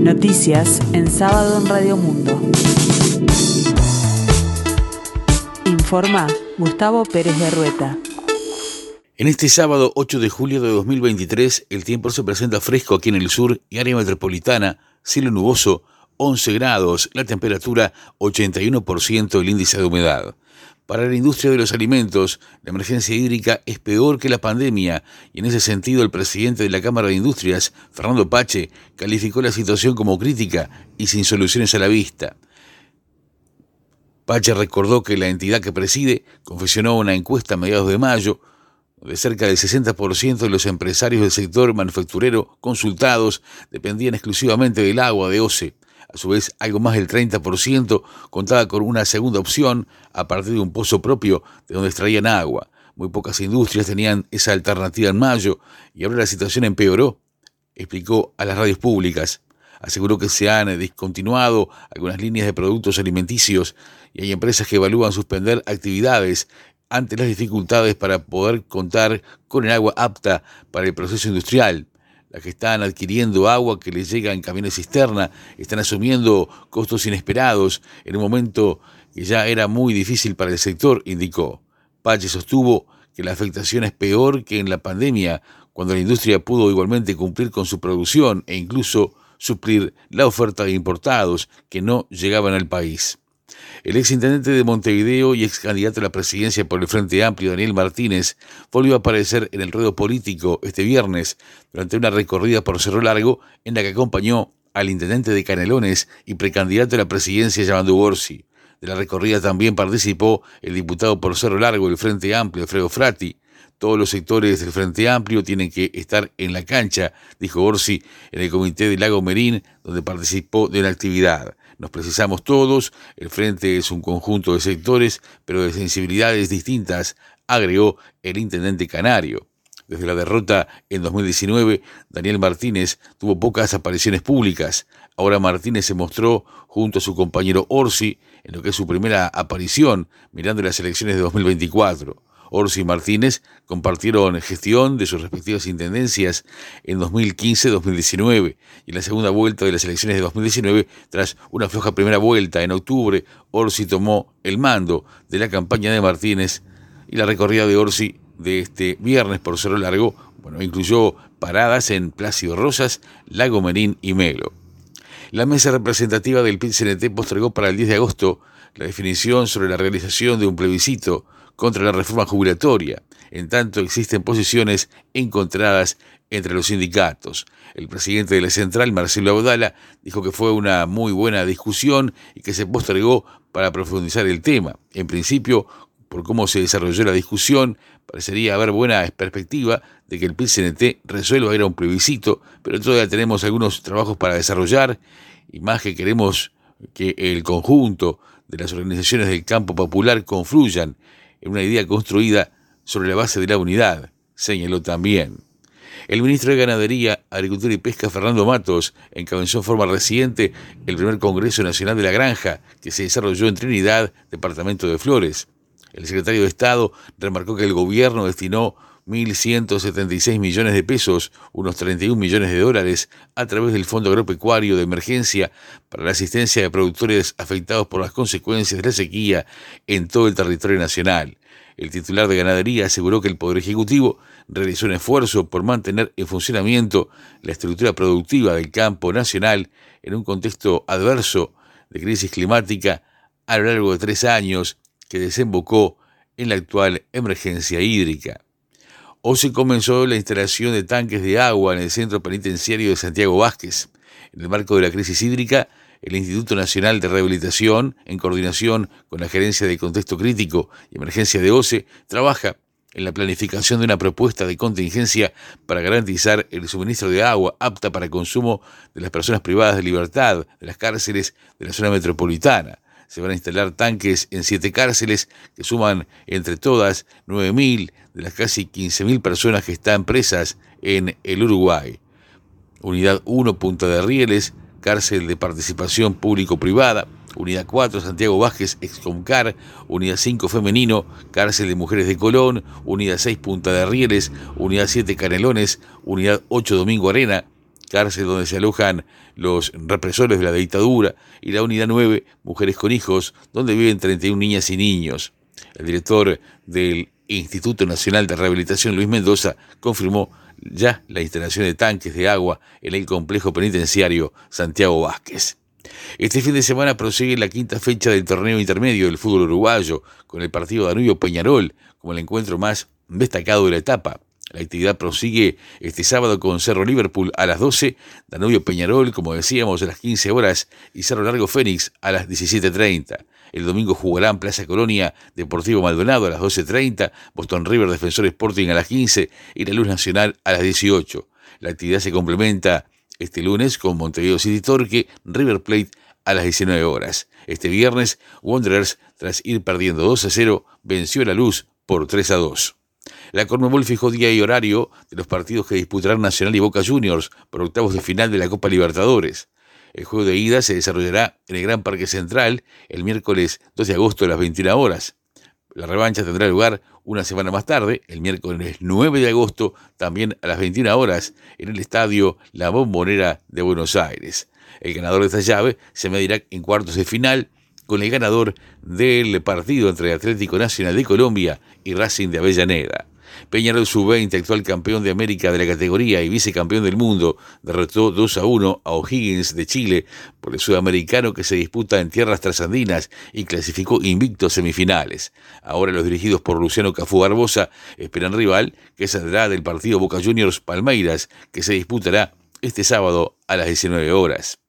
Noticias en sábado en Radio Mundo. Informa Gustavo Pérez de Rueta. En este sábado 8 de julio de 2023, el tiempo se presenta fresco aquí en el sur y área metropolitana, cielo nuboso, 11 grados, la temperatura 81% el índice de humedad. Para la industria de los alimentos, la emergencia hídrica es peor que la pandemia y en ese sentido el presidente de la Cámara de Industrias, Fernando Pache, calificó la situación como crítica y sin soluciones a la vista. Pache recordó que la entidad que preside confesionó una encuesta a mediados de mayo de cerca del 60% de los empresarios del sector manufacturero consultados dependían exclusivamente del agua de OCE. A su vez, algo más del 30% contaba con una segunda opción a partir de un pozo propio de donde extraían agua. Muy pocas industrias tenían esa alternativa en mayo y ahora la situación empeoró, explicó a las radios públicas. Aseguró que se han discontinuado algunas líneas de productos alimenticios y hay empresas que evalúan suspender actividades ante las dificultades para poder contar con el agua apta para el proceso industrial las que están adquiriendo agua que les llega en camiones cisterna, están asumiendo costos inesperados en un momento que ya era muy difícil para el sector, indicó. Pache sostuvo que la afectación es peor que en la pandemia, cuando la industria pudo igualmente cumplir con su producción e incluso suplir la oferta de importados que no llegaban al país. El exintendente de Montevideo y ex candidato a la presidencia por el Frente Amplio, Daniel Martínez, volvió a aparecer en el ruedo político este viernes durante una recorrida por Cerro Largo en la que acompañó al intendente de Canelones y precandidato a la presidencia llamando Borsi. De la recorrida también participó el diputado por Cerro Largo del Frente Amplio, Alfredo Frati. Todos los sectores del Frente Amplio tienen que estar en la cancha, dijo Orsi en el comité de Lago Merín, donde participó de la actividad. Nos precisamos todos, el frente es un conjunto de sectores, pero de sensibilidades distintas, agregó el intendente canario. Desde la derrota en 2019, Daniel Martínez tuvo pocas apariciones públicas. Ahora Martínez se mostró junto a su compañero Orsi en lo que es su primera aparición mirando las elecciones de 2024. Orsi y Martínez compartieron gestión de sus respectivas intendencias en 2015-2019 y en la segunda vuelta de las elecciones de 2019, tras una floja primera vuelta en octubre, Orsi tomó el mando de la campaña de Martínez y la recorrida de Orsi de este viernes por Cerro Largo, bueno, incluyó paradas en Plácido Rosas, Lago Merín y Melo. La mesa representativa del PIT-CNT postergó para el 10 de agosto la definición sobre la realización de un plebiscito contra la reforma jubilatoria. En tanto, existen posiciones encontradas entre los sindicatos. El presidente de la central, Marcelo Abdala, dijo que fue una muy buena discusión y que se postergó para profundizar el tema. En principio, por cómo se desarrolló la discusión, parecería haber buena perspectiva de que el PCNT resuelva ir a un plebiscito, pero todavía tenemos algunos trabajos para desarrollar y más que queremos que el conjunto de las organizaciones del campo popular confluyan en una idea construida sobre la base de la unidad, señaló también. El ministro de Ganadería, Agricultura y Pesca, Fernando Matos, encabezó en forma reciente el primer Congreso Nacional de la Granja, que se desarrolló en Trinidad, departamento de Flores. El secretario de Estado remarcó que el gobierno destinó 1.176 millones de pesos, unos 31 millones de dólares, a través del Fondo Agropecuario de Emergencia para la asistencia de productores afectados por las consecuencias de la sequía en todo el territorio nacional. El titular de Ganadería aseguró que el Poder Ejecutivo realizó un esfuerzo por mantener en funcionamiento la estructura productiva del campo nacional en un contexto adverso de crisis climática a lo largo de tres años que desembocó en la actual emergencia hídrica. Hoy se comenzó la instalación de tanques de agua en el centro penitenciario de Santiago Vázquez. En el marco de la crisis hídrica, el Instituto Nacional de Rehabilitación, en coordinación con la Gerencia de Contexto Crítico y Emergencia de OCE, trabaja en la planificación de una propuesta de contingencia para garantizar el suministro de agua apta para consumo de las personas privadas de libertad de las cárceles de la zona metropolitana se van a instalar tanques en siete cárceles que suman entre todas 9.000 de las casi 15.000 personas que están presas en el Uruguay. Unidad 1 Punta de Rieles, cárcel de participación público-privada. Unidad 4 Santiago Vázquez, Excomcar. Unidad 5 Femenino, cárcel de mujeres de Colón. Unidad 6 Punta de Rieles. Unidad 7 Canelones. Unidad 8 Domingo Arena cárcel donde se alojan los represores de la dictadura, y la unidad 9, Mujeres con Hijos, donde viven 31 niñas y niños. El director del Instituto Nacional de Rehabilitación, Luis Mendoza, confirmó ya la instalación de tanques de agua en el complejo penitenciario Santiago Vázquez. Este fin de semana prosigue la quinta fecha del torneo intermedio del fútbol uruguayo, con el partido Danubio Peñarol como el encuentro más destacado de la etapa. La actividad prosigue este sábado con Cerro Liverpool a las 12, Danubio Peñarol, como decíamos, a las 15 horas y Cerro Largo Fénix a las 17.30. El domingo jugarán Plaza Colonia, Deportivo Maldonado a las 12.30, Boston River Defensor Sporting a las 15 y la Luz Nacional a las 18. La actividad se complementa este lunes con Montevideo City Torque, River Plate a las 19 horas. Este viernes, Wanderers, tras ir perdiendo 2 a 0, venció a la Luz por 3 a 2. La Conmebol fijó día y horario de los partidos que disputarán Nacional y Boca Juniors por octavos de final de la Copa Libertadores. El juego de ida se desarrollará en el Gran Parque Central el miércoles 2 de agosto a las 21 horas. La revancha tendrá lugar una semana más tarde, el miércoles 9 de agosto, también a las 21 horas, en el estadio La Bombonera de Buenos Aires. El ganador de esta llave se medirá en cuartos de final con el ganador del partido entre Atlético Nacional de Colombia y Racing de Avellaneda. Peñarol Sub-20, actual campeón de América de la categoría y vicecampeón del mundo, derrotó 2 a 1 a O'Higgins de Chile por el sudamericano que se disputa en tierras trasandinas y clasificó invicto a semifinales. Ahora los dirigidos por Luciano Cafú Barbosa esperan rival que saldrá del partido Boca Juniors Palmeiras que se disputará este sábado a las 19 horas.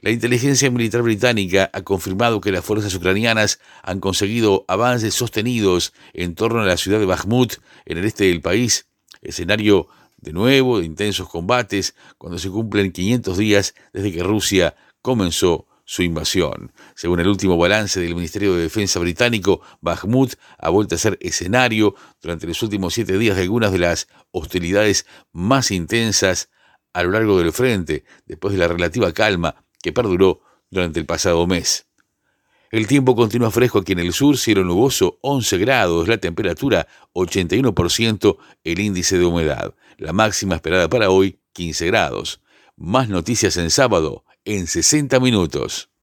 La inteligencia militar británica ha confirmado que las fuerzas ucranianas han conseguido avances sostenidos en torno a la ciudad de Bakhmut, en el este del país, escenario de nuevo de intensos combates cuando se cumplen 500 días desde que Rusia comenzó su invasión. Según el último balance del Ministerio de Defensa británico, Bakhmut ha vuelto a ser escenario durante los últimos siete días de algunas de las hostilidades más intensas a lo largo del frente, después de la relativa calma que perduró durante el pasado mes. El tiempo continúa fresco aquí en el sur, cielo nuboso 11 grados, la temperatura 81%, el índice de humedad. La máxima esperada para hoy 15 grados. Más noticias en sábado en 60 minutos.